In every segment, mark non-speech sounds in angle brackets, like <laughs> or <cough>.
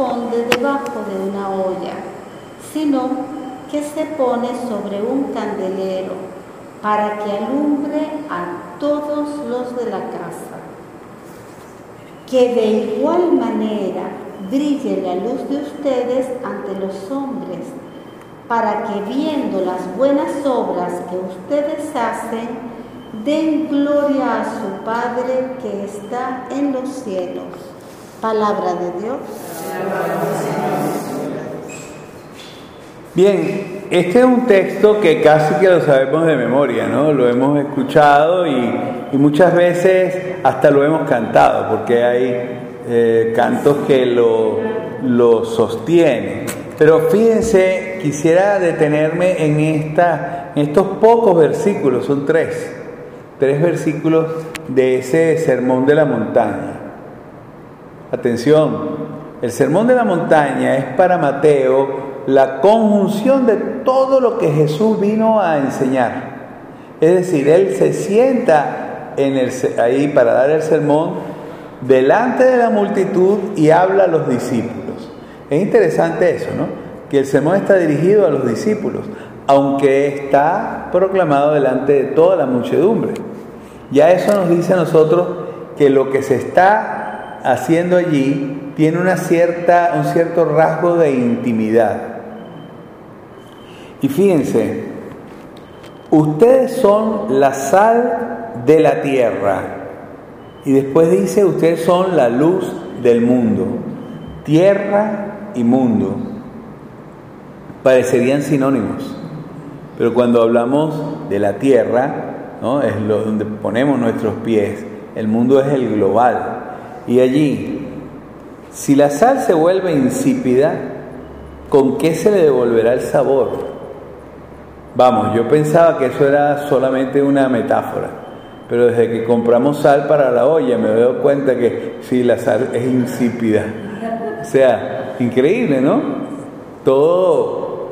debajo de una olla, sino que se pone sobre un candelero para que alumbre a todos los de la casa. Que de igual manera brille la luz de ustedes ante los hombres, para que viendo las buenas obras que ustedes hacen, den gloria a su Padre que está en los cielos. Palabra de Dios. Bien, este es un texto que casi que lo sabemos de memoria, ¿no? Lo hemos escuchado y, muchas veces hasta lo hemos cantado, porque hay eh, cantos que lo, lo sostienen. Pero fíjense, quisiera detenerme en, esta, en estos pocos versículos, son tres, tres versículos de ese sermón de la montaña. Atención, el sermón de la montaña es para Mateo la conjunción de todo lo que Jesús vino a enseñar. Es decir, Él se sienta en el, ahí para dar el sermón delante de la multitud y habla a los discípulos. Es interesante eso, ¿no? Que el sermón está dirigido a los discípulos, aunque está proclamado delante de toda la muchedumbre. Ya eso nos dice a nosotros que lo que se está haciendo allí tiene una cierta, un cierto rasgo de intimidad. Y fíjense, ustedes son la sal de la tierra. Y después dice, ustedes son la luz del mundo. Tierra y mundo. Parecerían sinónimos. Pero cuando hablamos de la tierra, ¿no? es lo, donde ponemos nuestros pies. El mundo es el global. Y allí, si la sal se vuelve insípida, ¿con qué se le devolverá el sabor? Vamos, yo pensaba que eso era solamente una metáfora, pero desde que compramos sal para la olla me doy cuenta que sí, la sal es insípida. O sea, increíble, ¿no? Todo,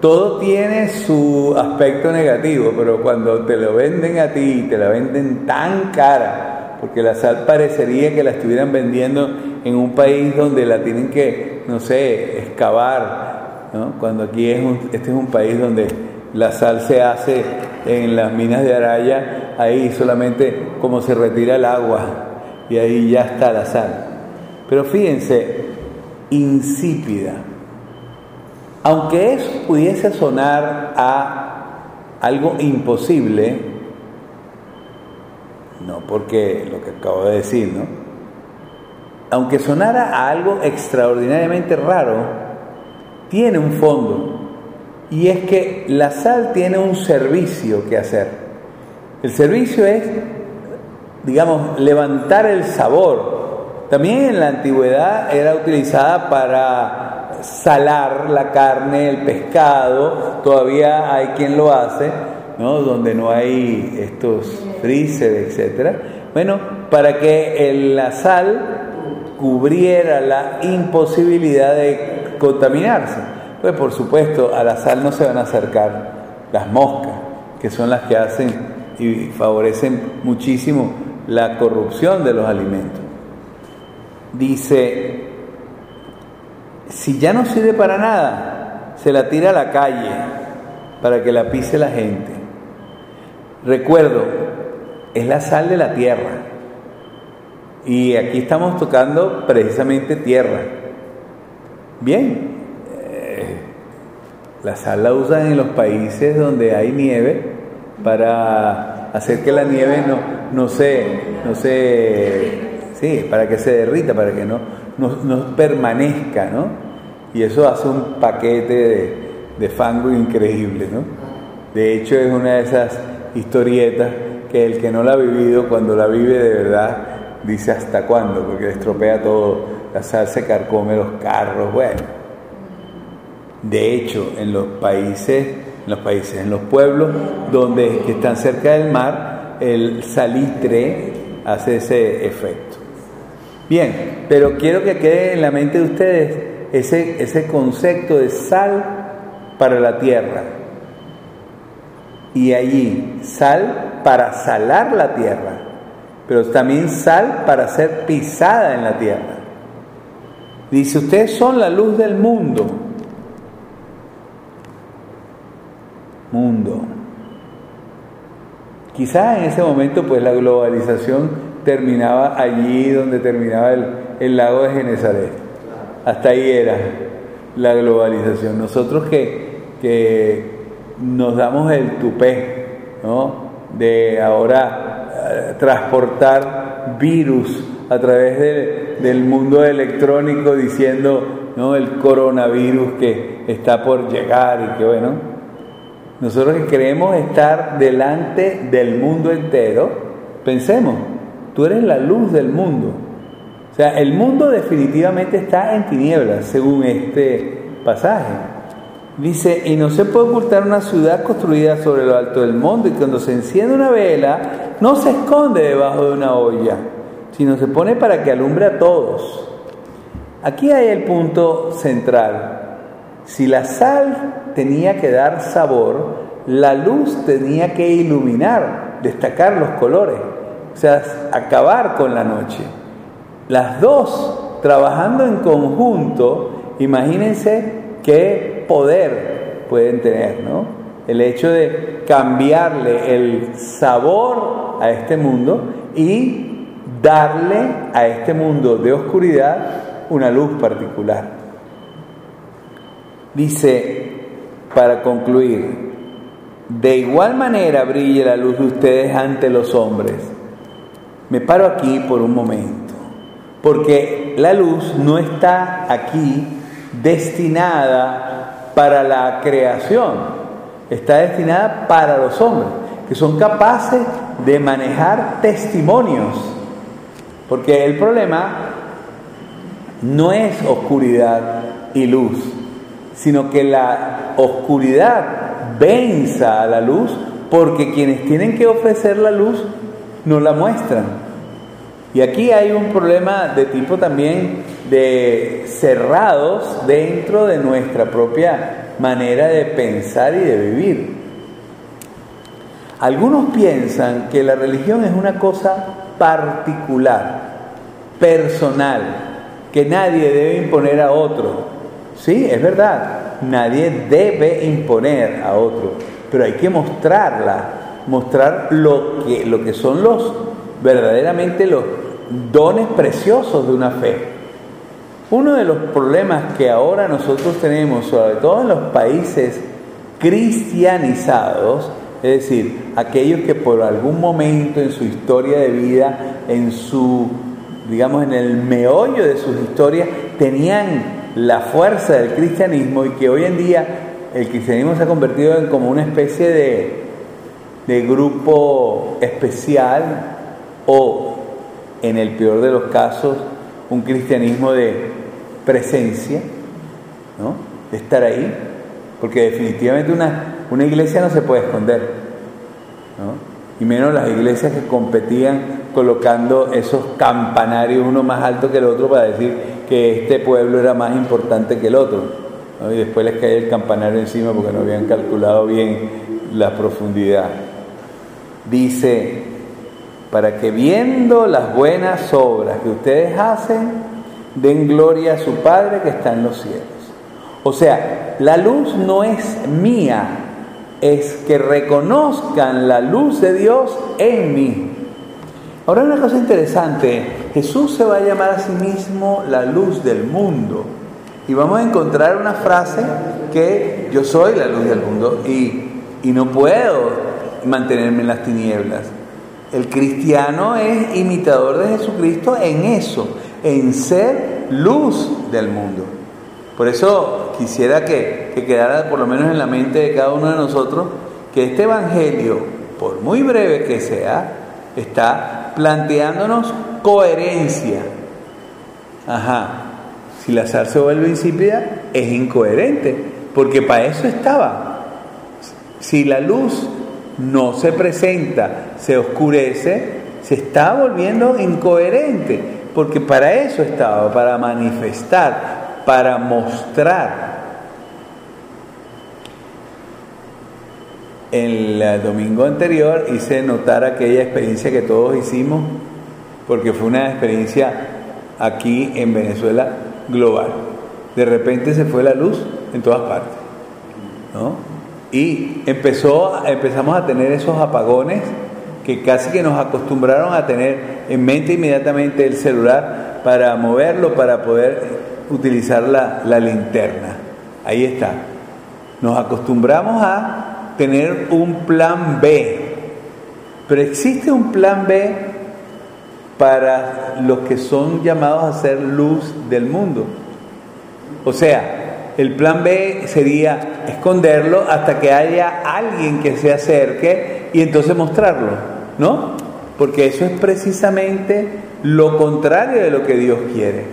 todo tiene su aspecto negativo, pero cuando te lo venden a ti, te la venden tan cara, porque la sal parecería que la estuvieran vendiendo en un país donde la tienen que, no sé, excavar, ¿no? Cuando aquí es este es un país donde la sal se hace en las minas de Araya, ahí solamente como se retira el agua y ahí ya está la sal. Pero fíjense, insípida. Aunque eso pudiese sonar a algo imposible, no porque lo que acabo de decir, ¿no? Aunque sonara a algo extraordinariamente raro, tiene un fondo y es que la sal tiene un servicio que hacer. El servicio es, digamos, levantar el sabor. También en la antigüedad era utilizada para salar la carne, el pescado, todavía hay quien lo hace, ¿no? donde no hay estos freezer, etc. Bueno, para que la sal cubriera la imposibilidad de contaminarse. Pues por supuesto a la sal no se van a acercar las moscas, que son las que hacen y favorecen muchísimo la corrupción de los alimentos. Dice, si ya no sirve para nada, se la tira a la calle para que la pise la gente. Recuerdo, es la sal de la tierra. Y aquí estamos tocando precisamente tierra. Bien, la sal la usan en los países donde hay nieve para hacer que la nieve no, no se, no se, sí, para que se derrita, para que no, no, permanezca, ¿no? Y eso hace un paquete de, fango increíble, ¿no? De hecho es una de esas historietas que el que no la ha vivido, cuando la vive de verdad, dice hasta cuándo, porque estropea todo, la sal se carcome los carros, bueno. De hecho, en los países, en los países, en los pueblos donde están cerca del mar, el salitre hace ese efecto. Bien, pero quiero que quede en la mente de ustedes ese, ese concepto de sal para la tierra. Y allí, sal para salar la tierra, pero también sal para ser pisada en la tierra. Dice, ustedes son la luz del mundo. Mundo. Quizás en ese momento pues la globalización terminaba allí donde terminaba el, lago de Genezaret. Hasta ahí era la globalización. Nosotros que, que nos damos el tupé ¿no? de ahora eh, transportar virus a través del mundo electrónico diciendo ¿no? el coronavirus que está por llegar y que bueno, nosotros que queremos estar delante del mundo entero, pensemos, tú eres la luz del mundo. O sea, el mundo definitivamente está en tinieblas, según este pasaje. Dice, y no se puede ocultar una ciudad construida sobre lo alto del mundo, y cuando se enciende una vela, no se esconde debajo de una olla, sino se pone para que alumbre a todos. Aquí hay el punto central. Si la sal tenía que dar sabor, la luz tenía que iluminar, destacar los colores, o sea, acabar con la noche. Las dos trabajando en conjunto, imagínense qué poder pueden tener, ¿no? El hecho de cambiarle el sabor a este mundo y darle a este mundo de oscuridad una luz particular. Dice, para concluir, de igual manera brille la luz de ustedes ante los hombres. Me paro aquí por un momento, porque la luz no está aquí destinada para la creación, está destinada para los hombres, que son capaces de manejar testimonios, porque el problema no es oscuridad y luz, sino que la oscuridad venza a la luz porque quienes tienen que ofrecer la luz no la muestran. Y aquí hay un problema de tipo también de cerrados dentro de nuestra propia manera de pensar y de vivir. Algunos piensan que la religión es una cosa particular, personal, que nadie debe imponer a otro. Sí, es verdad, nadie debe imponer a otro, pero hay que mostrarla, mostrar lo que, lo que son los verdaderamente los dones preciosos de una fe. Uno de los problemas que ahora nosotros tenemos, sobre todo en los países cristianizados, es decir, aquellos que por algún momento en su historia de vida, en su, digamos, en el meollo de sus historias, tenían la fuerza del cristianismo y que hoy en día el cristianismo se ha convertido en como una especie de, de grupo especial o, en el peor de los casos, un cristianismo de presencia, ¿no? de estar ahí, porque definitivamente una, una iglesia no se puede esconder, ¿no? y menos las iglesias que competían colocando esos campanarios uno más alto que el otro para decir que este pueblo era más importante que el otro. Y después les cae el campanario encima porque no habían calculado bien la profundidad. Dice, para que viendo las buenas obras que ustedes hacen, den gloria a su Padre que está en los cielos. O sea, la luz no es mía, es que reconozcan la luz de Dios en mí. Ahora una cosa interesante, Jesús se va a llamar a sí mismo la luz del mundo. Y vamos a encontrar una frase que yo soy la luz del mundo y, y no puedo mantenerme en las tinieblas. El cristiano es imitador de Jesucristo en eso, en ser luz del mundo. Por eso quisiera que, que, quedara por lo menos en la mente de cada uno de nosotros que este Evangelio, por muy breve que sea, está planteándonos coherencia. Ajá, si la sal se vuelve insípida, es incoherente, porque para eso estaba. Si la luz no se presenta, se oscurece, se está volviendo incoherente, porque para eso estaba, para manifestar, para mostrar. el domingo anterior hice notar aquella experiencia que todos hicimos, porque fue una experiencia aquí en Venezuela global. De repente se fue la luz en todas partes. ¿no? Y empezó, empezamos a tener esos apagones que casi que nos acostumbraron a tener en mente inmediatamente el celular para moverlo, para poder utilizar la, la linterna. Ahí está. Nos acostumbramos a tener un plan B. Pero existe un plan B para los que son llamados a ser luz del mundo. O sea, el plan B sería esconderlo hasta que haya alguien que se acerque y entonces mostrarlo, ¿no? Porque eso es precisamente lo contrario de lo que Dios quiere.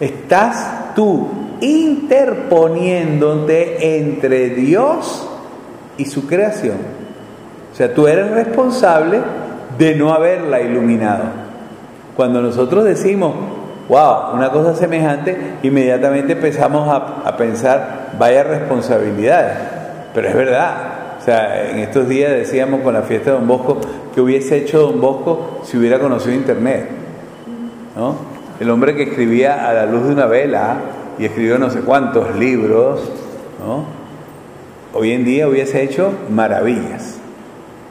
Estás tú interponiéndote entre Dios y su creación. O sea, tú eres responsable de no haberla iluminado. Cuando nosotros decimos, wow, una cosa semejante, inmediatamente empezamos a, pensar, vaya responsabilidades. Pero es verdad. O sea, en estos días decíamos con la fiesta de Don Bosco que hubiese hecho Don Bosco si hubiera conocido Internet. ¿no? El hombre que escribía a la luz de una vela y escribió no sé cuántos libros, ¿no? hoy en día hubiese hecho maravillas.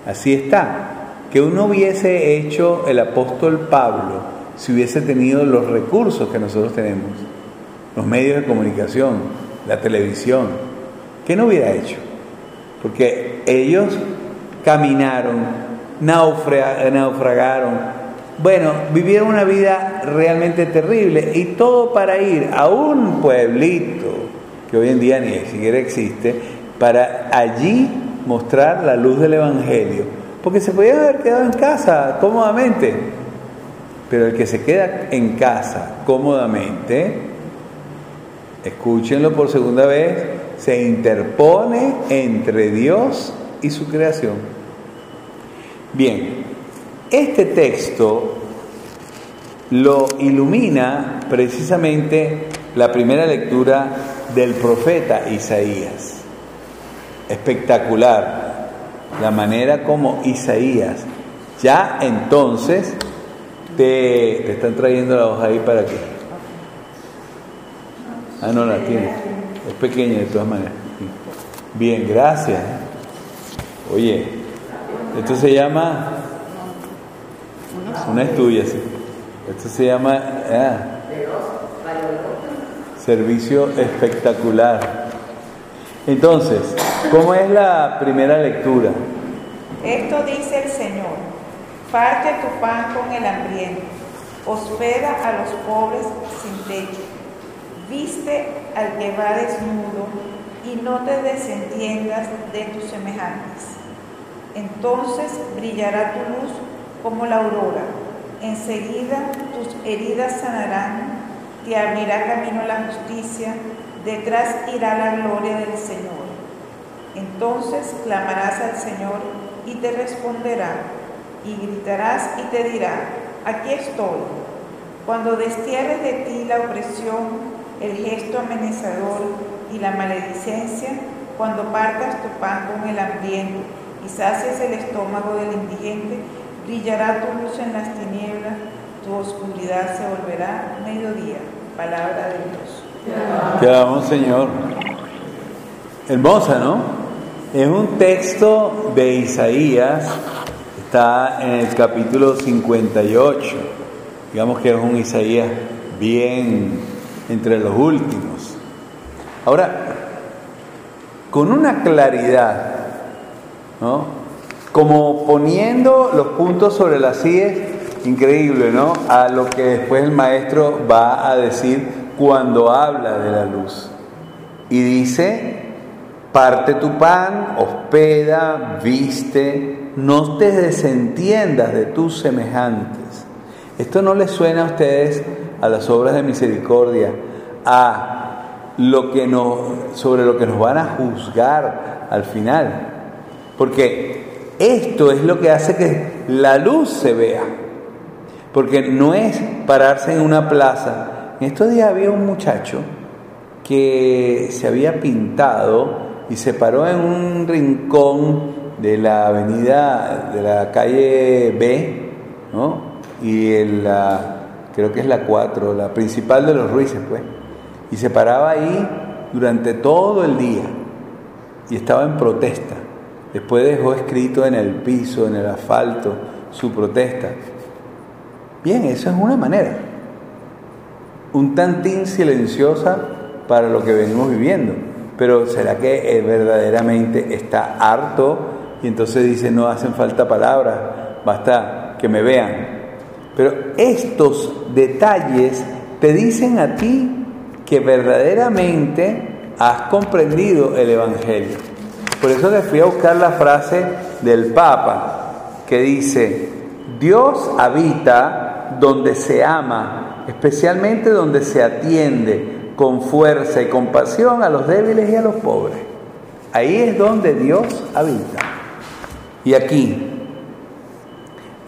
Así está. Que uno hubiese hecho el apóstol Pablo si hubiese tenido los recursos que nosotros tenemos, los medios de comunicación, la televisión, ¿qué no hubiera hecho? Porque ellos caminaron, naufragaron, bueno, vivieron una vida realmente terrible y todo para ir a un pueblito que hoy en día ni siquiera existe, para allí mostrar la luz del Evangelio. Porque se podía haber quedado en casa cómodamente, pero el que se queda en casa cómodamente, escúchenlo por segunda vez, se interpone entre Dios y su creación. Bien, este texto lo ilumina precisamente la primera lectura del profeta Isaías. Espectacular la manera como Isaías ya entonces te, están trayendo la hoja ahí para que... Ah, no la tiene. Es pequeña de todas maneras. Bien, gracias. Oye, esto se llama una es tuya, sí. Esto se llama ah, servicio espectacular. Entonces, ¿cómo es la primera lectura? Esto dice el Señor, parte tu pan con el hambriento, hospeda a los pobres sin techo, viste al que va desnudo y no te desentiendas de tus semejantes. Entonces brillará tu luz como la aurora. Enseguida tus heridas sanarán, te abrirá camino la justicia, detrás irá la gloria del Señor. Entonces clamarás al Señor y te responderá, y gritarás y te dirá, aquí estoy. Cuando destierres de ti la opresión, el gesto amenazador y la maledicencia, cuando partas tu pan con el hambriento y sacies el estómago del indigente, Brillará tu luz en las tinieblas, tu oscuridad se volverá mediodía. Palabra de Dios. Te Señor. Hermosa, ¿no? Es un texto de Isaías, está en el capítulo 58. Digamos que es un Isaías bien entre los últimos. Ahora, con una claridad, ¿no? como poniendo los puntos sobre las CIE, increíble, ¿no? A lo que después el maestro va a decir cuando habla de la luz. Y dice, parte tu pan, hospeda, viste, no te desentiendas de tus semejantes. Esto no les suena a ustedes a las obras de misericordia, a lo que nos, sobre lo que nos van a juzgar al final. Porque esto es lo que hace que la luz se vea. Porque no es pararse en una plaza. En estos días había un muchacho que se había pintado y se paró en un rincón de la avenida, de la calle B, ¿no? Y la, creo que es la 4, la principal de los Ruices, pues Y se paraba ahí durante todo el día y estaba en protesta. Después dejó escrito en el piso, en el asfalto, su protesta. Bien, eso es una manera. Un tantín silenciosa para lo que venimos viviendo. Pero ¿será que verdaderamente está harto y entonces dice no hacen falta palabras, basta que me vean? Pero estos detalles te dicen a ti que verdaderamente has comprendido el Evangelio. Por eso le fui a buscar la frase del Papa que dice, Dios habita donde se ama, especialmente donde se atiende con fuerza y compasión a los débiles y a los pobres. Ahí es donde Dios habita. Y aquí,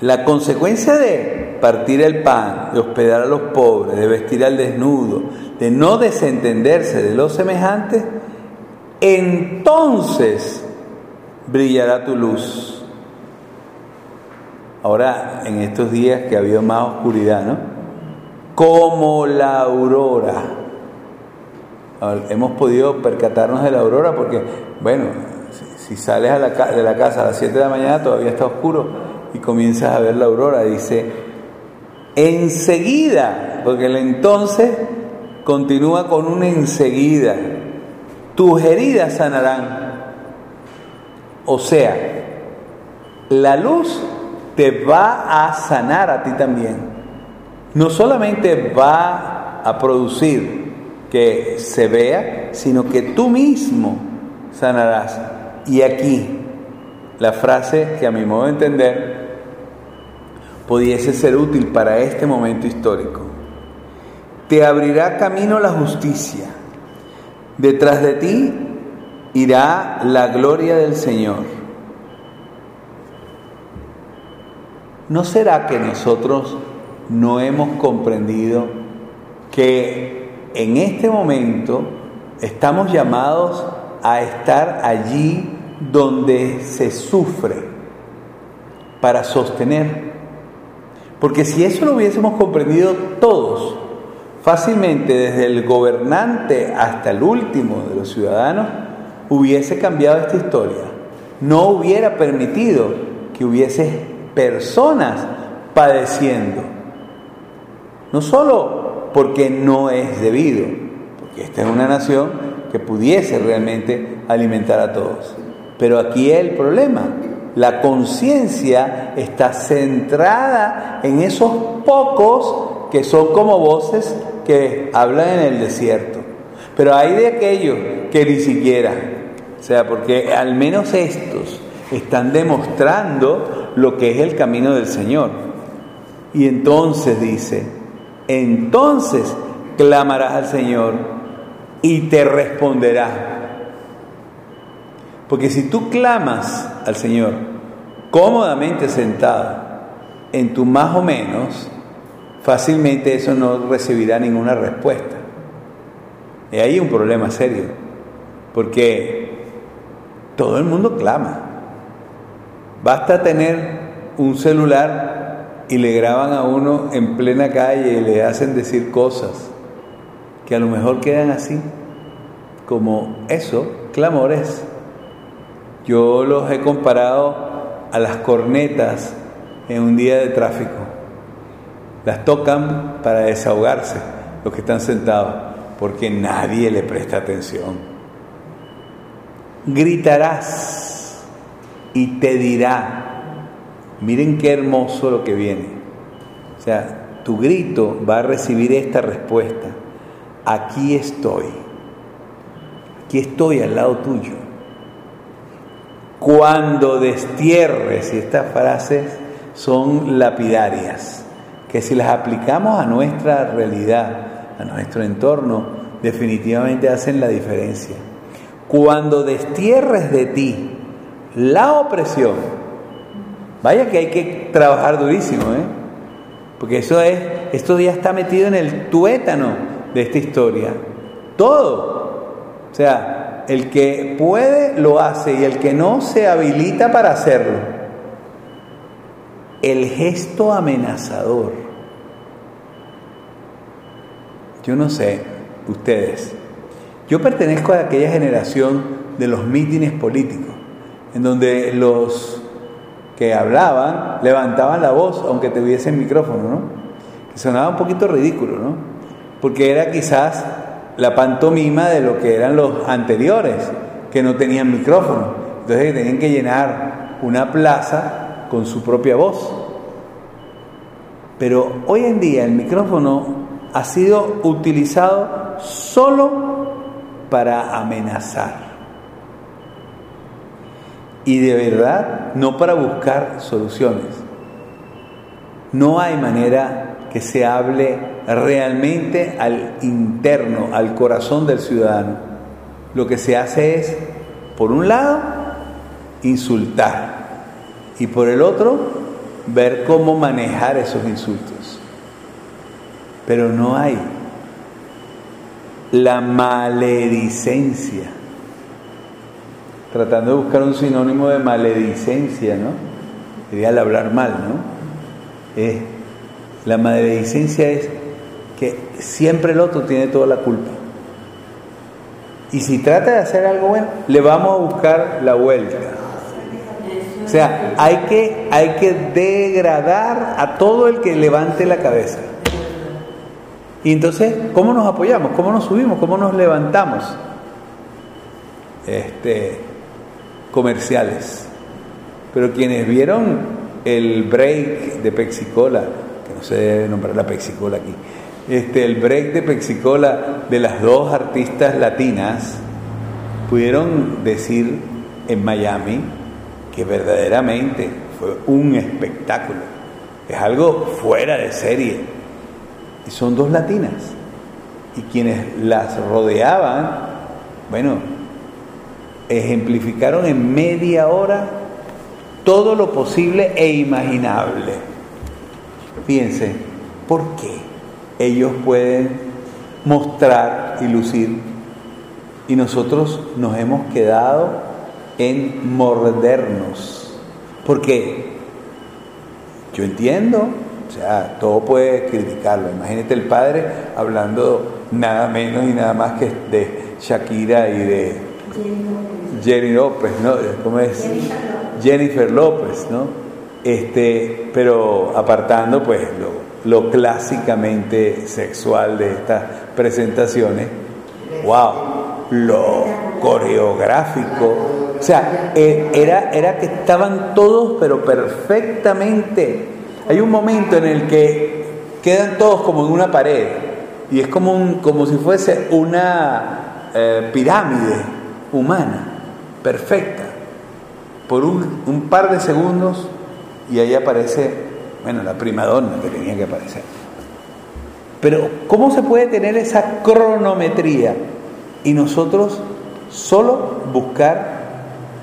la consecuencia de partir el pan, de hospedar a los pobres, de vestir al desnudo, de no desentenderse de los semejantes, entonces brillará tu luz. Ahora, en estos días que ha habido más oscuridad, ¿no? Como la aurora. Hemos podido percatarnos de la aurora porque, bueno, si sales de la casa a las 7 de la mañana todavía está oscuro y comienzas a ver la aurora. Dice, enseguida, porque el entonces continúa con un enseguida. Tus heridas sanarán. O sea, la luz te va a sanar a ti también. No solamente va a producir que se vea, sino que tú mismo sanarás. Y aquí, la frase que a mi modo de entender pudiese ser útil para este momento histórico. Te abrirá camino la justicia. Detrás de ti irá la gloria del Señor. ¿No será que nosotros no hemos comprendido que en este momento estamos llamados a estar allí donde se sufre para sostener? Porque si eso lo hubiésemos comprendido todos, fácilmente desde el gobernante hasta el último de los ciudadanos, hubiese cambiado esta historia. No hubiera permitido que hubiese personas padeciendo. No solo porque no es debido, porque esta es una nación que pudiese realmente alimentar a todos. Pero aquí es el problema. La conciencia está centrada en esos pocos que son como voces que hablan en el desierto. Pero hay de aquellos que ni siquiera, o sea, porque al menos estos están demostrando lo que es el camino del Señor. Y entonces dice, entonces clamarás al Señor y te responderá. Porque si tú clamas al Señor cómodamente sentado en tu más o menos, fácilmente eso no recibirá ninguna respuesta. Y ahí un problema serio, porque todo el mundo clama. Basta tener un celular y le graban a uno en plena calle y le hacen decir cosas que a lo mejor quedan así, como eso, clamores. Yo los he comparado a las cornetas en un día de tráfico. Las tocan para desahogarse los que están sentados, porque nadie le presta atención. Gritarás y te dirá, miren qué hermoso lo que viene. O sea, tu grito va a recibir esta respuesta. Aquí estoy. Aquí estoy al lado tuyo cuando destierres, y estas frases son lapidarias, que si las aplicamos a nuestra realidad, a nuestro entorno, definitivamente hacen la diferencia. Cuando destierres de ti la opresión, vaya que hay que trabajar durísimo, ¿eh? porque eso es, esto ya está metido en el tuétano de esta historia. Todo. O sea, el que puede lo hace y el que no se habilita para hacerlo. El gesto amenazador. Yo no sé, ustedes. Yo pertenezco a aquella generación de los mítines políticos, en donde los que hablaban levantaban la voz aunque tuviesen micrófono, ¿no? Que sonaba un poquito ridículo, ¿no? Porque era quizás la pantomima de lo que eran los anteriores, que no tenían micrófono. Entonces tenían que llenar una plaza con su propia voz. Pero hoy en día el micrófono ha sido utilizado solo para amenazar. Y de verdad, no para buscar soluciones. No hay manera que se hable realmente al interno, al corazón del ciudadano. Lo que se hace es, por un lado, insultar y por el otro, ver cómo manejar esos insultos. Pero no hay la maledicencia. Tratando de buscar un sinónimo de maledicencia, ¿no? Sería el hablar mal, ¿no? La maledicencia es que siempre el otro tiene toda la culpa. Y si trata de hacer algo bueno, le vamos a buscar la vuelta. O sea, hay que, hay que degradar a todo el que levante la cabeza. Y entonces, ¿cómo nos apoyamos? ¿Cómo nos subimos? ¿Cómo nos levantamos? Este, comerciales. Pero quienes vieron el break de que no se debe nombrar la Pexicola aquí, este, el break de Pexicola de las dos artistas latinas, pudieron decir en Miami que verdaderamente fue un espectáculo. Es algo fuera de serie. Y son dos latinas. Y quienes las rodeaban, bueno, ejemplificaron en media hora todo lo posible e imaginable. Fíjense, ¿por qué ellos pueden mostrar y lucir y nosotros nos hemos quedado en mordernos. Porque yo entiendo, o sea, todo puede criticarlo. Imagínate el padre hablando nada menos y nada más que de Shakira y de Jenny López, ¿no? ¿Cómo es? Jennifer López, ¿no? Este, pero apartando pues lo, lo clásicamente sexual de estas presentaciones, wow, lo coreográfico, o sea, eh, era, era que estaban todos, pero perfectamente. Hay un momento en el que quedan todos como en una pared y es como, un, como si fuese una eh, pirámide humana, perfecta, por un, un par de segundos y ahí aparece, bueno, la primadonna que tenía que aparecer. Pero ¿cómo se puede tener esa cronometría y nosotros solo buscar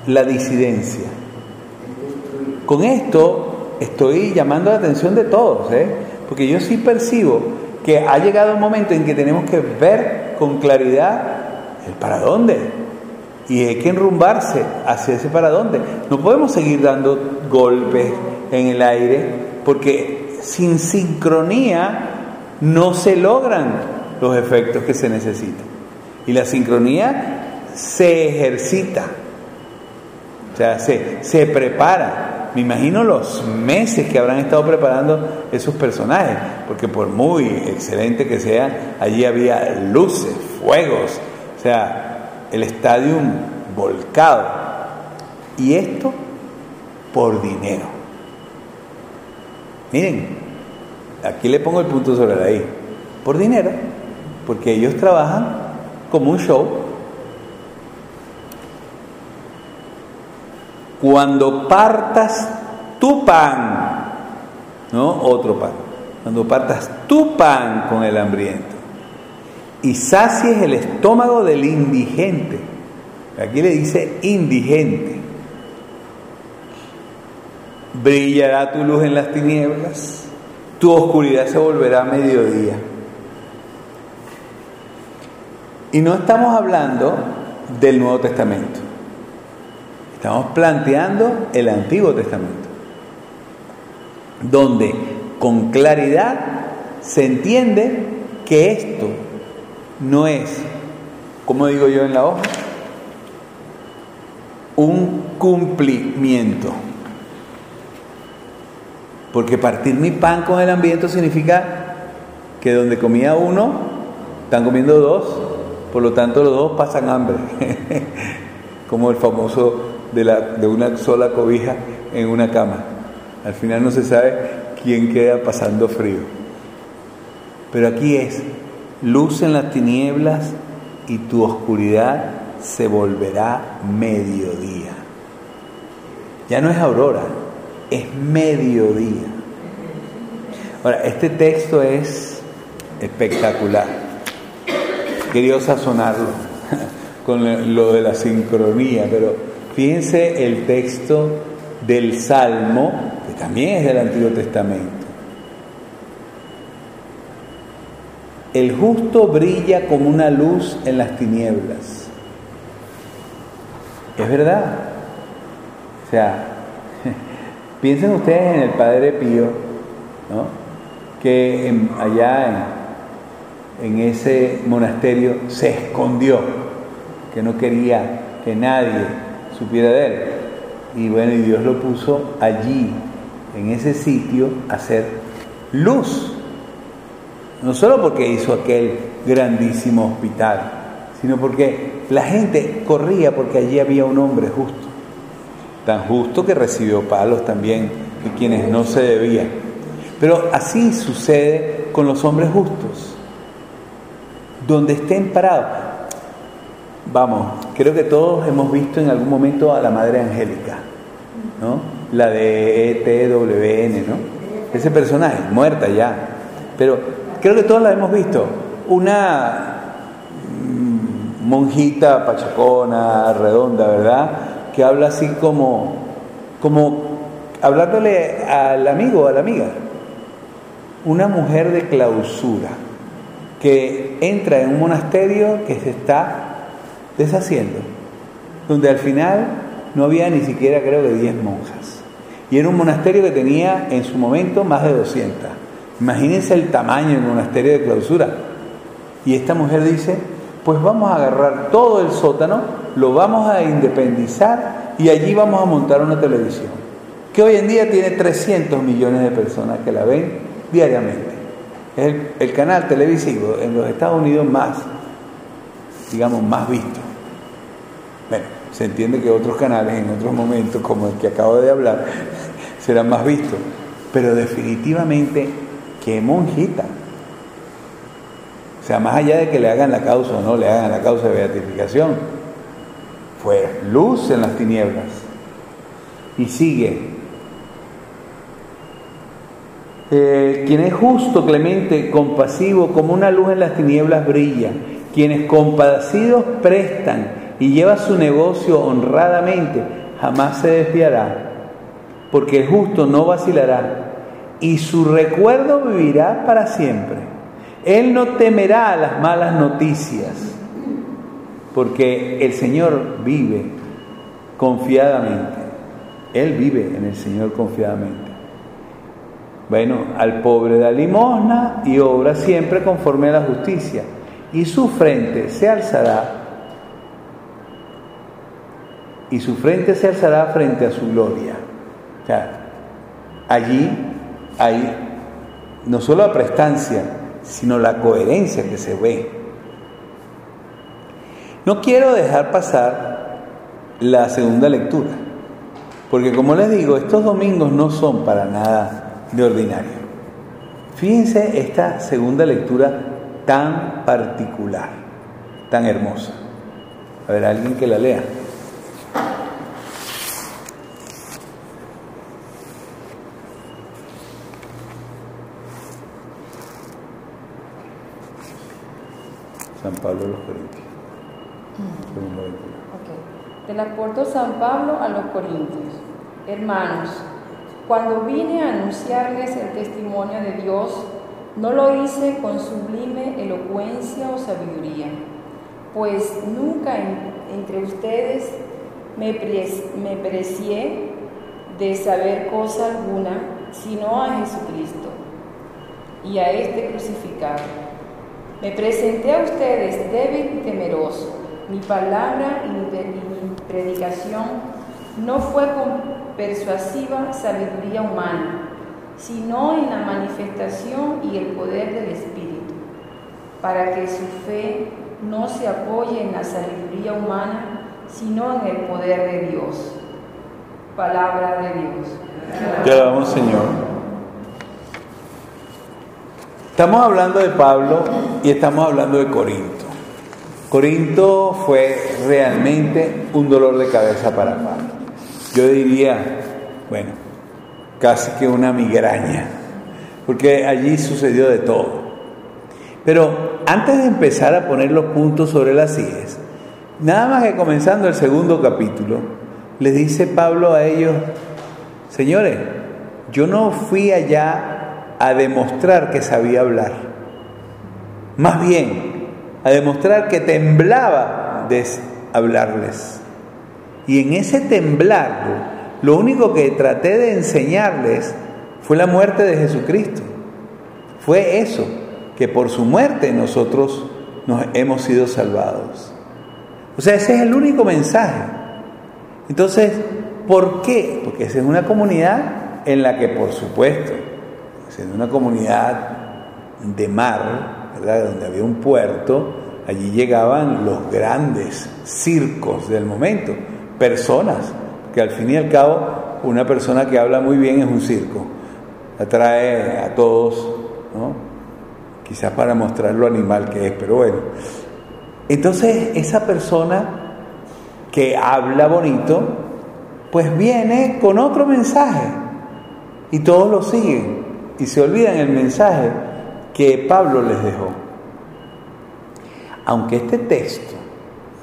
la disidencia. Con esto estoy llamando la atención de todos, ¿eh? porque yo sí percibo que ha llegado un momento en que tenemos que ver con claridad el para dónde. Y hay que enrumbarse hacia ese para dónde. No podemos seguir dando golpes en el aire porque sin sincronía no se logran los efectos que se necesitan. Y la sincronía se ejercita. O sea, se, se prepara. Me imagino los meses que habrán estado preparando esos personajes, porque por muy excelente que sean, allí había luces, fuegos, o sea, el estadio volcado. Y esto por dinero. Miren, aquí le pongo el punto sobre la I. Por dinero, porque ellos trabajan como un show. Cuando partas tu pan, no otro pan, cuando partas tu pan con el hambriento y sacies el estómago del indigente, aquí le dice indigente, brillará tu luz en las tinieblas, tu oscuridad se volverá mediodía. Y no estamos hablando del Nuevo Testamento. Estamos planteando el Antiguo Testamento, donde con claridad se entiende que esto no es, como digo yo en la hoja, un cumplimiento. Porque partir mi pan con el ambiente significa que donde comía uno, están comiendo dos, por lo tanto los dos pasan hambre. <laughs> Como el famoso de, la, de una sola cobija en una cama. Al final no se sabe quién queda pasando frío. Pero aquí es, luz en las tinieblas y tu oscuridad se volverá mediodía. Ya no es aurora, es mediodía. Ahora, este texto es espectacular. Quería sazonarlo <laughs> con lo de la sincronía, pero fíjense el texto del Salmo, que también es del Antiguo Testamento. El justo brilla como una luz en las tinieblas. Es verdad. O sea, piensen ustedes en el Padre Pío, ¿no? que allá en, ese monasterio se escondió, que no quería que nadie supiera de él. Y bueno, y Dios lo puso allí, en ese sitio, a hacer luz. No solo porque hizo aquel grandísimo hospital, sino porque la gente corría porque allí había un hombre justo. Tan justo que recibió palos también de quienes no se debían. Pero así sucede con los hombres justos. Donde estén parados. Vamos, creo que todos hemos visto en algún momento a la Madre Angélica, ¿no? La de ETWN, ¿no? Ese personaje, muerta ya. Pero creo que todos la hemos visto. Una mm, monjita pachacona, redonda, ¿verdad? Que habla así como, como hablándole al amigo, a la amiga una mujer de clausura que entra en un monasterio que se está deshaciendo, donde al final no había ni siquiera creo que 10 monjas. Y era un monasterio que tenía en su momento más de 200. Imagínense el tamaño del monasterio de clausura. Y esta mujer dice, pues vamos a agarrar todo el sótano, lo vamos a independizar y allí vamos a montar una televisión, que hoy en día tiene 300 millones de personas que la ven diariamente. Es el, canal televisivo en los Estados Unidos más, digamos, más visto. Bueno, se entiende que otros canales en otros momentos, como el que acabo de hablar, <laughs> serán más vistos. Pero definitivamente, qué monjita. O sea, más allá de que le hagan la causa o no le hagan la causa de beatificación, fue luz en las tinieblas. Y sigue, eh, quien es justo, clemente, compasivo, como una luz en las tinieblas brilla. Quienes compadecidos prestan y lleva su negocio honradamente, jamás se desviará, porque el justo no vacilará y su recuerdo vivirá para siempre. Él no temerá las malas noticias, porque el Señor vive confiadamente. Él vive en el Señor confiadamente. Bueno, al pobre da limosna y obra siempre conforme a la justicia, y su frente se alzará, y su frente se alzará frente a su gloria. O sea, allí hay no solo la prestancia, sino la coherencia que se ve. No quiero dejar pasar la segunda lectura, porque como les digo, estos domingos no son para nada de ordinario. Fíjense esta segunda lectura tan particular, tan hermosa. A ver, alguien que la lea. San Pablo de los Corintios. Okay. Del apóstol San Pablo a los Corintios. Hermanos, cuando vine a anunciarles el testimonio de Dios, no lo hice con sublime elocuencia o sabiduría, pues nunca entre ustedes me, me precié de saber cosa alguna, sino a Jesucristo y a este crucificado. Me presenté a ustedes débil y temeroso. Mi palabra y mi predicación no fue con persuasiva sabiduría humana, sino en la manifestación y el poder del Espíritu, para que su fe no se apoye en la sabiduría humana, sino en el poder de Dios. Palabra de Dios. Te alabamos, Señor. Estamos hablando de Pablo y estamos hablando de Corinto. Corinto fue realmente un dolor de cabeza para Pablo. Yo diría, bueno, casi que una migraña, porque allí sucedió de todo. Pero antes de empezar a poner los puntos sobre las sillas, nada más que comenzando el segundo capítulo, le dice Pablo a ellos, señores, yo no fui allá a demostrar que sabía hablar, más bien a demostrar que temblaba de hablarles. Y en ese temblar, lo único que traté de enseñarles fue la muerte de Jesucristo. Fue eso, que por su muerte nosotros nos hemos sido salvados. O sea, ese es el único mensaje. Entonces, ¿por qué? Porque es una comunidad en la que, por supuesto, es una comunidad de mar, donde había un puerto, allí llegaban los grandes circos del momento, personas, que al fin y al cabo una persona que habla muy bien es un circo, atrae a todos, ¿no? quizás para mostrar lo animal que es, pero bueno. Entonces esa persona que habla bonito, pues viene con otro mensaje y todos lo siguen y se olvidan el mensaje que Pablo les dejó. Aunque este texto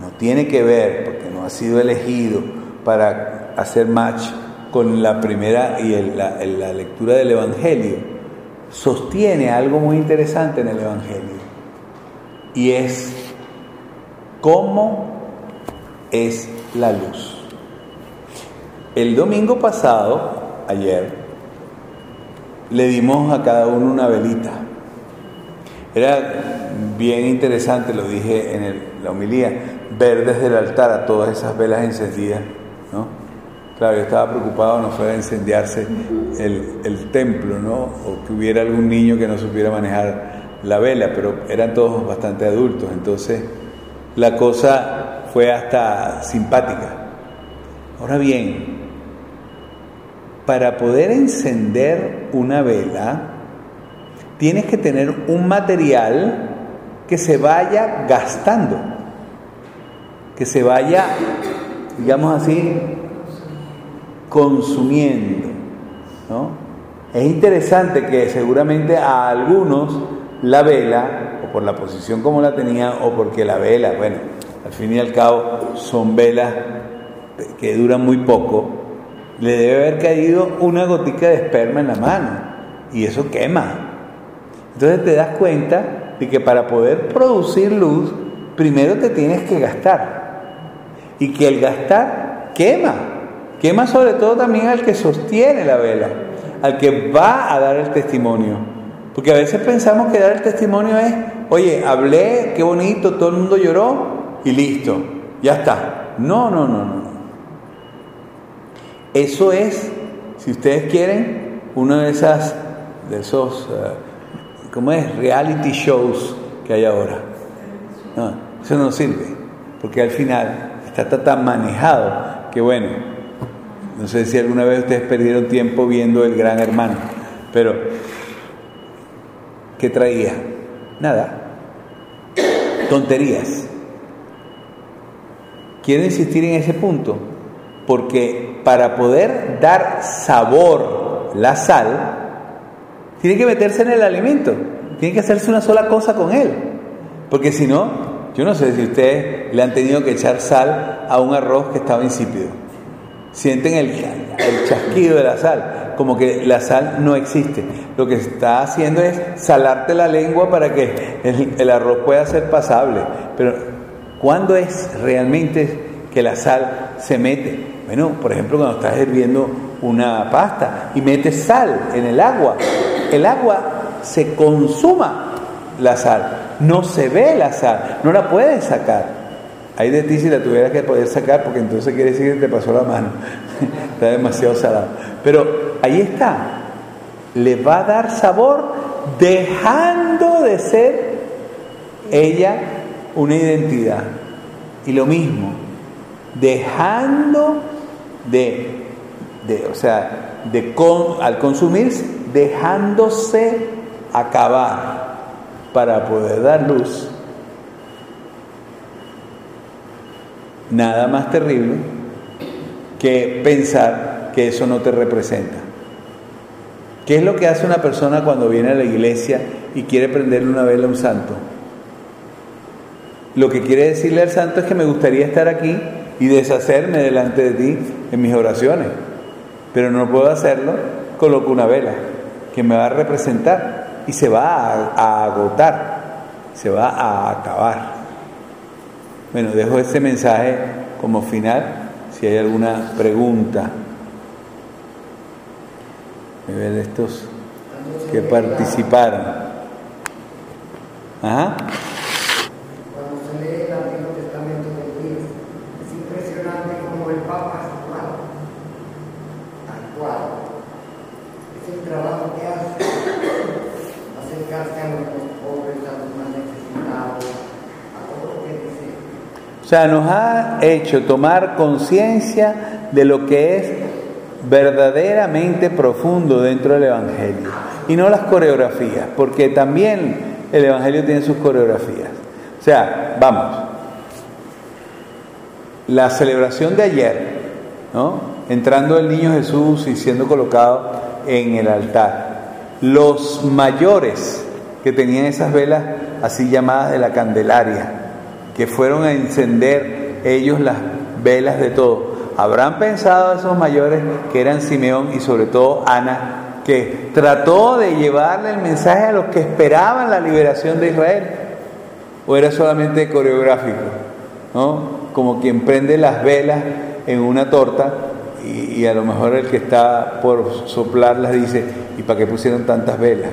no tiene que ver, porque no ha sido elegido para hacer match con la primera y la, lectura del Evangelio, sostiene algo muy interesante en el Evangelio y es cómo es la luz. El domingo pasado, ayer, le dimos a cada uno una velita. Era bien interesante, lo dije en la homilía, ver desde el altar a todas esas velas encendidas, ¿no? Claro, yo estaba preocupado no fuera a incendiarse el, el, templo, ¿no? O que hubiera algún niño que no supiera manejar la vela, pero eran todos bastante adultos, entonces la cosa fue hasta simpática. Ahora bien, para poder encender una vela, tienes que tener un material que se vaya gastando, que se vaya, digamos así, consumiendo. ¿no? Es interesante que seguramente a algunos la vela, o por la posición como la tenía, o porque la vela, bueno, al fin y al cabo son velas que duran muy poco, le debe haber caído una gotica de esperma en la mano y eso quema. Entonces te das cuenta de que para poder producir luz, primero te tienes que gastar. Y que el gastar quema. Quema sobre todo también al que sostiene la vela, al que va a dar el testimonio. Porque a veces pensamos que dar el testimonio es, oye, hablé, qué bonito, todo el mundo lloró y listo, ya está. No, no, no, no. Eso es, si ustedes quieren, uno de esas de esos uh, ¿cómo es? Reality shows que hay ahora. No, eso no sirve, porque al final está tan manejado que bueno, no sé si alguna vez ustedes perdieron tiempo viendo el gran hermano, pero ¿qué traía? Nada. Tonterías. Quiero insistir en ese punto, porque para poder dar sabor la sal, tiene que meterse en el alimento, tiene que hacerse una sola cosa con él. Porque si no, yo no sé si ustedes le han tenido que echar sal a un arroz que estaba insípido. Sienten el, el chasquido de la sal, como que la sal no existe. Lo que está haciendo es salarte la lengua para que el, el arroz pueda ser pasable. Pero, ¿cuándo es realmente que la sal se mete? Bueno, por ejemplo, cuando estás hirviendo una pasta y metes sal en el agua, el agua se consuma la sal. No se ve la sal, no la puedes sacar. Hay de ti si la tuvieras que poder sacar, porque entonces quiere decir que te pasó la mano. <laughs> está demasiado salado. Pero ahí está. Le va a dar sabor dejando de ser ella una identidad. Y lo mismo, dejando de, de o sea, de con, al consumirse, dejándose acabar para poder dar luz. Nada más terrible que pensar que eso no te representa. ¿Qué es lo que hace una persona cuando viene a la iglesia y quiere prenderle una vela a un santo? Lo que quiere decirle al santo es que me gustaría estar aquí y deshacerme delante de ti en mis oraciones, pero no puedo hacerlo, coloco una vela que me va a representar y se va a, agotar, se va a acabar. Bueno, dejo este mensaje como final, si hay alguna pregunta. de estos que participaron. Ajá. O sea, nos ha hecho tomar conciencia de lo que es verdaderamente profundo dentro del Evangelio. Y no las coreografías, porque también el Evangelio tiene sus coreografías. O sea, vamos, la celebración de ayer, ¿no? entrando el niño Jesús y siendo colocado en el altar, los mayores que tenían esas velas así llamadas de la Candelaria, que fueron a encender ellos las velas de todo. Habrán pensado esos mayores que eran Simeón y sobre todo Ana, que trató de llevarle el mensaje a los que esperaban la liberación de Israel, o era solamente coreográfico, ¿no? Como quien prende las velas en una torta y, a lo mejor el que está por soplarlas dice, ¿y para qué pusieron tantas velas?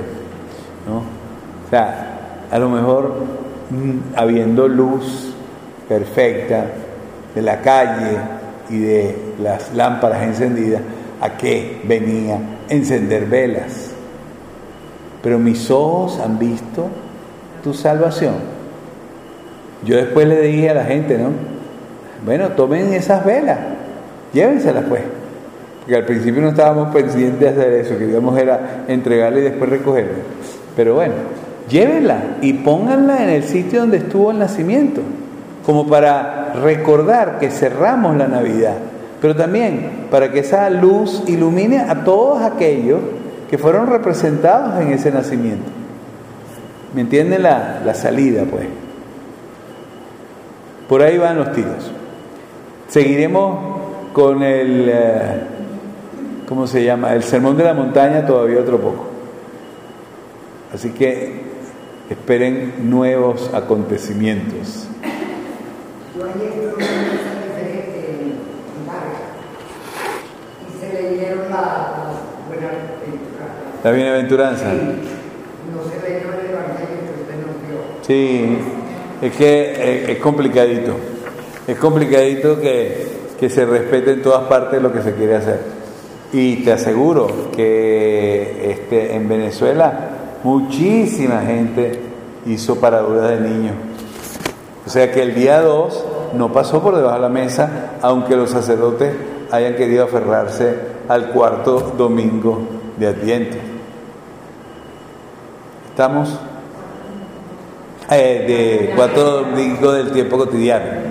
¿No? O sea, a lo mejor Mm, habiendo luz perfecta de la calle y de las lámparas encendidas, ¿a qué venía? Encender velas. Pero mis ojos han visto tu salvación. Yo después le dije a la gente, ¿no? Bueno, tomen esas velas, llévenselas pues. Porque al principio no estábamos pendientes de hacer eso, queríamos era entregarle y después recogerla. Pero bueno, llévenla y pónganla en el sitio donde estuvo el nacimiento, como para recordar que cerramos la Navidad, pero también para que esa luz ilumine a todos aquellos que fueron representados en ese nacimiento. ¿Me entienden la, la salida, pues? Por ahí van los tiros. Seguiremos con el, eh, ¿cómo se llama? El sermón de la montaña todavía otro poco. Así que esperen nuevos acontecimientos. Yo ayer tuve una diferente en Vargas y se leyeron la, buenaventuranza. La bienaventuranza. Sí. No se leyó el evangelio que usted nos dio. Sí, es que es, es complicadito. Es complicadito que, que se respete en todas partes lo que se quiere hacer. Y te aseguro que este, en Venezuela muchísima gente hizo paraduras de niños. O sea que el día 2 no pasó por debajo de la mesa, aunque los sacerdotes hayan querido aferrarse al cuarto domingo de Adviento. ¿Estamos? Eh, de cuatro domingos del tiempo cotidiano.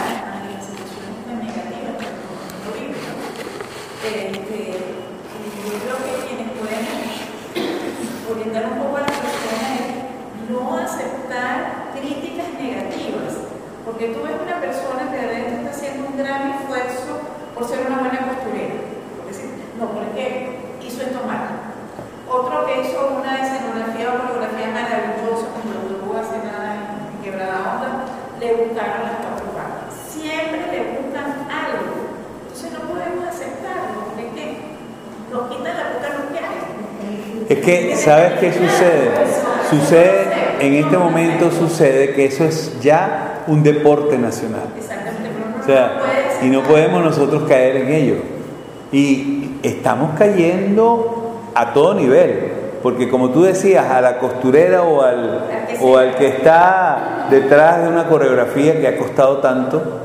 Porque tú ves una persona que de repente está haciendo un gran esfuerzo por ser una buena costurera. Decir, no, porque hizo esto mal. Otro que hizo una escenografía o coreografía maravillosa, como lo tuvo hace nada en Quebrada Onda, le gustaron las cuatro partes. Es que, ¿sabes qué sucede? Sucede, en este momento sucede que eso es ya un deporte nacional. O sea, y no podemos nosotros caer en ello. Y estamos cayendo a todo nivel. Porque como tú decías, a la costurera o al, o al que está detrás de una coreografía que ha costado tanto,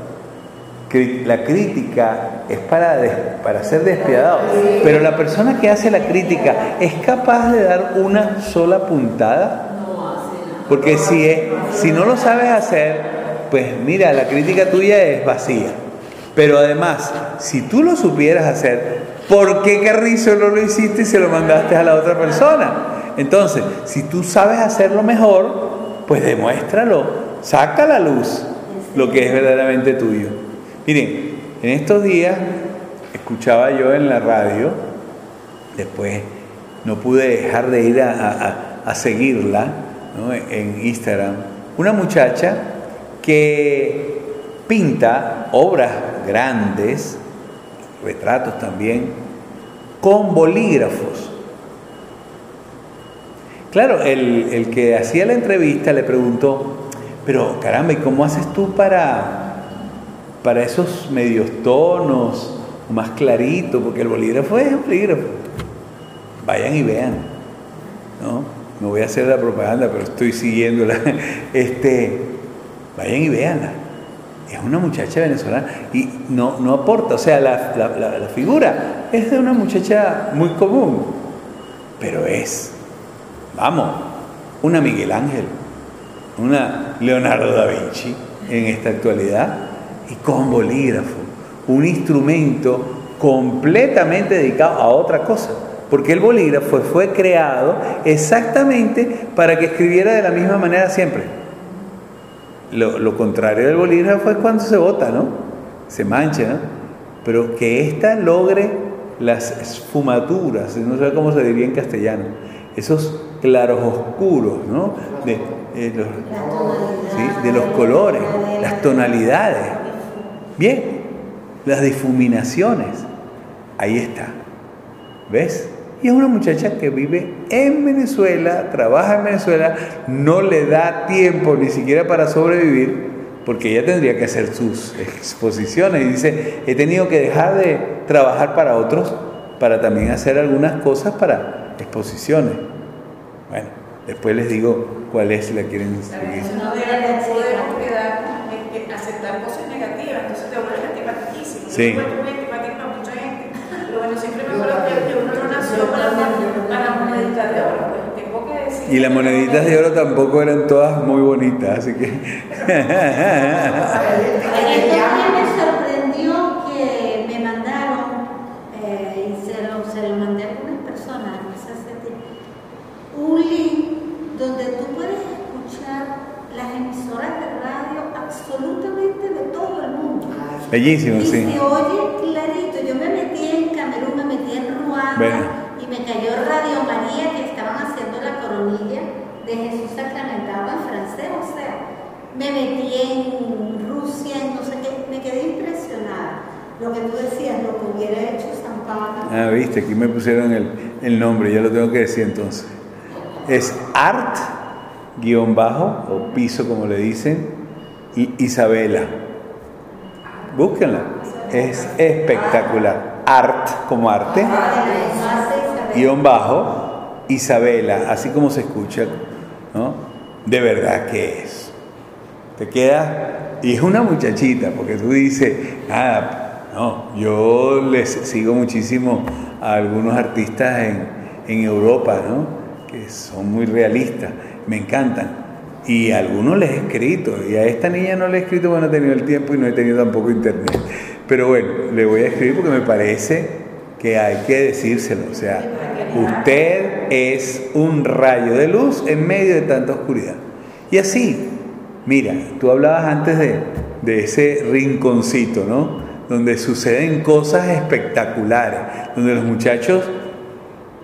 la crítica es para, para ser despiadado. Pero la persona que hace la crítica es capaz de dar una sola puntada. Porque si, si no lo sabes hacer, pues mira, la crítica tuya es vacía. Pero además, si tú lo supieras hacer, ¿por qué Carrizo no lo hiciste y se lo mandaste a la otra persona? Entonces, si tú sabes hacerlo mejor, pues demuéstralo, saca a la luz lo que es verdaderamente tuyo. Miren, en estos días escuchaba yo en la radio, después no pude dejar de ir a, seguirla en Instagram, una muchacha que pinta obras grandes, retratos también, con bolígrafos. Claro, el, el que hacía la entrevista le preguntó, pero caramba, ¿y cómo haces tú para para esos medios tonos, más clarito, porque el bolígrafo es un bolígrafo. Vayan y vean, ¿no? No voy a hacer la propaganda, pero estoy siguiéndola. <laughs> Este, vayan y veanla. Es una muchacha venezolana y no, no aporta, o sea, la, la figura es de una muchacha muy común, pero es, vamos, una Miguel Ángel, una Leonardo da Vinci en esta actualidad y con bolígrafo, un instrumento completamente dedicado a otra cosa, porque el bolígrafo fue creado exactamente para que escribiera de la misma manera siempre. Lo, contrario del bolígrafo es cuando se bota, ¿no? Se mancha, ¿no? Pero que ésta logre las esfumaturas, no sé cómo se diría en castellano, esos claros oscuros, ¿no? De, eh, de los colores, las tonalidades. Bien, las difuminaciones, ahí está. ¿Ves? Y es una muchacha que vive en Venezuela, trabaja en Venezuela, no le da tiempo ni siquiera para sobrevivir, porque ella tendría que hacer sus exposiciones. Y dice, he tenido que dejar de trabajar para otros para también hacer algunas cosas para exposiciones. Bueno, después les digo cuál es la quieren seguir. No podemos quedar, aceptar cosas negativas, entonces te vuelves antipatiquísimo. Sí. Yo muy antipático a mucha gente, pero bueno, siempre me acuerdo que uno no nació para, para moneditas de oro, pues tengo que decir. Y las moneditas de oro tampoco eran todas muy bonitas, así que. <laughs> me sorprendió que me mandaron, eh, y se lo, se lo mandé a algunas personas, no sé si un link donde tú puedes escuchar las emisoras de radio absolutamente de todo el mundo. Bellísimo, y sí. se oye clarito. Yo me metí en Camerún, me metí en Ruanda y me cayó Radio María que estaban haciendo la coronilla de Jesús sacramentado en francés. O sea, me metí en Rusia, en no sé qué, me quedé impresionada. Lo que tú decías, lo que hubiera hecho San Pablo. Ah, viste, aquí me pusieron el, el nombre, ya lo tengo que decir entonces. Es art guion bajo o piso como le dicen Isabela búsquenla es espectacular art como arte guion bajo Isabela así como se escucha ¿no? de verdad que es te queda y es una muchachita porque tú dices ah, no yo les sigo muchísimo a algunos artistas en, en Europa ¿no? que son muy realistas, me encantan. Y a algunos les he escrito, y a esta niña no le he escrito porque no he tenido el tiempo y no he tenido tampoco internet. Pero bueno, le voy a escribir porque me parece que hay que decírselo. O sea, usted es un rayo de luz en medio de tanta oscuridad. Y así, mira, tú hablabas antes de, de ese rinconcito, ¿no? Donde suceden cosas espectaculares, donde los muchachos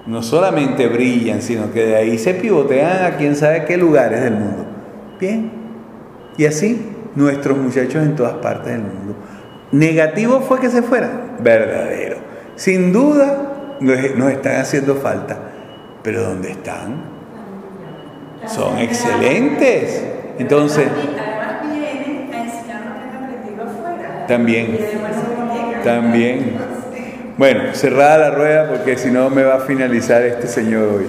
no solamente brillan, sino que de ahí se pivotean a quién sabe qué lugares del mundo. Y así nuestros muchachos en todas partes del mundo. Negativo fue que se fueran. Verdadero. Sin duda nos están haciendo falta. pero ¿dónde están? Son excelentes. Entonces, también, también. Bueno, cerrada la rueda porque si no me va a finalizar este señor hoy.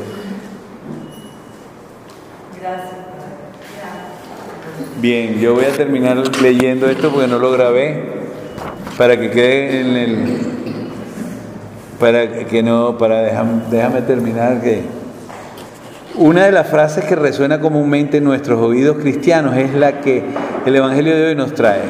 Bien, yo voy a terminar leyendo esto porque no lo grabé para que quede en el para que no para déjame, terminar que una de las frases que resuena comúnmente en nuestros oídos cristianos es la que el evangelio de hoy nos trae.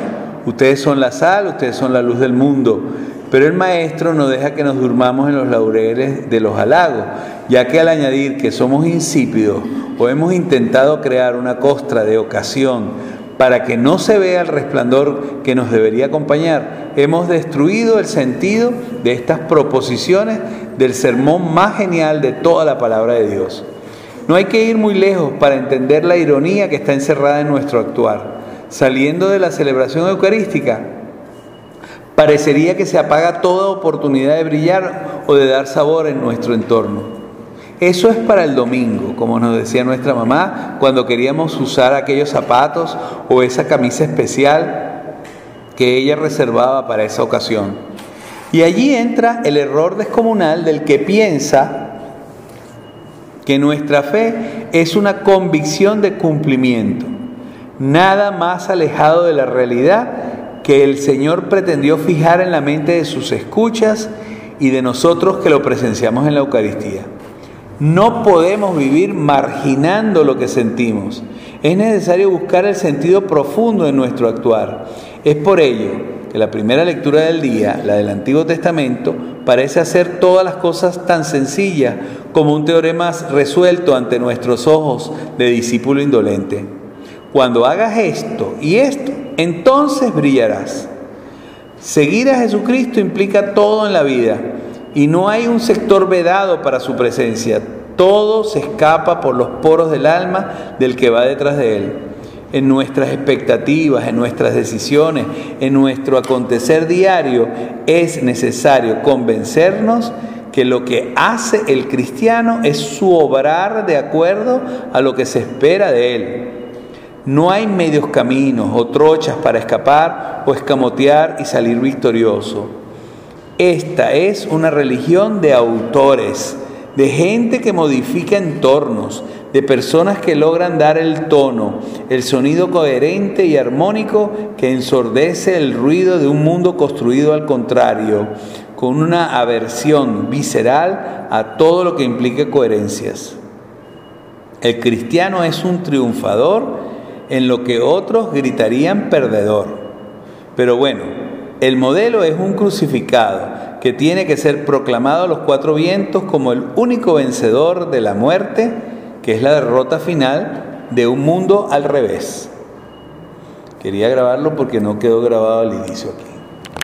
Ustedes son la sal, ustedes son la luz del mundo. Pero el maestro no deja que nos durmamos en los laureles de los halagos, ya que al añadir que somos insípidos o hemos intentado crear una costra de ocasión para que no se vea el resplandor que nos debería acompañar, hemos destruido el sentido de estas proposiciones del sermón más genial de toda la palabra de Dios. No hay que ir muy lejos para entender la ironía que está encerrada en nuestro actuar. Saliendo de la celebración eucarística, parecería que se apaga toda oportunidad de brillar o de dar sabor en nuestro entorno. Eso es para el domingo, como nos decía nuestra mamá, cuando queríamos usar aquellos zapatos o esa camisa especial que ella reservaba para esa ocasión. Y allí entra el error descomunal del que piensa que nuestra fe es una convicción de cumplimiento, nada más alejado de la realidad que el Señor pretendió fijar en la mente de sus escuchas y de nosotros que lo presenciamos en la Eucaristía. No podemos vivir marginando lo que sentimos. Es necesario buscar el sentido profundo de nuestro actuar. Es por ello que la primera lectura del día, la del Antiguo Testamento, parece hacer todas las cosas tan sencillas como un teorema resuelto ante nuestros ojos de discípulo indolente. Cuando hagas esto y esto, entonces brillarás. Seguir a Jesucristo implica todo en la vida y no hay un sector vedado para su presencia. Todo se escapa por los poros del alma del que va detrás de él. En nuestras expectativas, en nuestras decisiones, en nuestro acontecer diario, es necesario convencernos que lo que hace el cristiano es su obrar de acuerdo a lo que se espera de él. No hay medios caminos o trochas para escapar o escamotear y salir victorioso. Esta es una religión de autores, de gente que modifica entornos, de personas que logran dar el tono, el sonido coherente y armónico que ensordece el ruido de un mundo construido al contrario, con una aversión visceral a todo lo que implique coherencias. El cristiano es un triunfador en lo que otros gritarían perdedor. Pero bueno, el modelo es un crucificado que tiene que ser proclamado a los cuatro vientos como el único vencedor de la muerte, que es la derrota final de un mundo al revés. Quería grabarlo porque no quedó grabado al inicio aquí.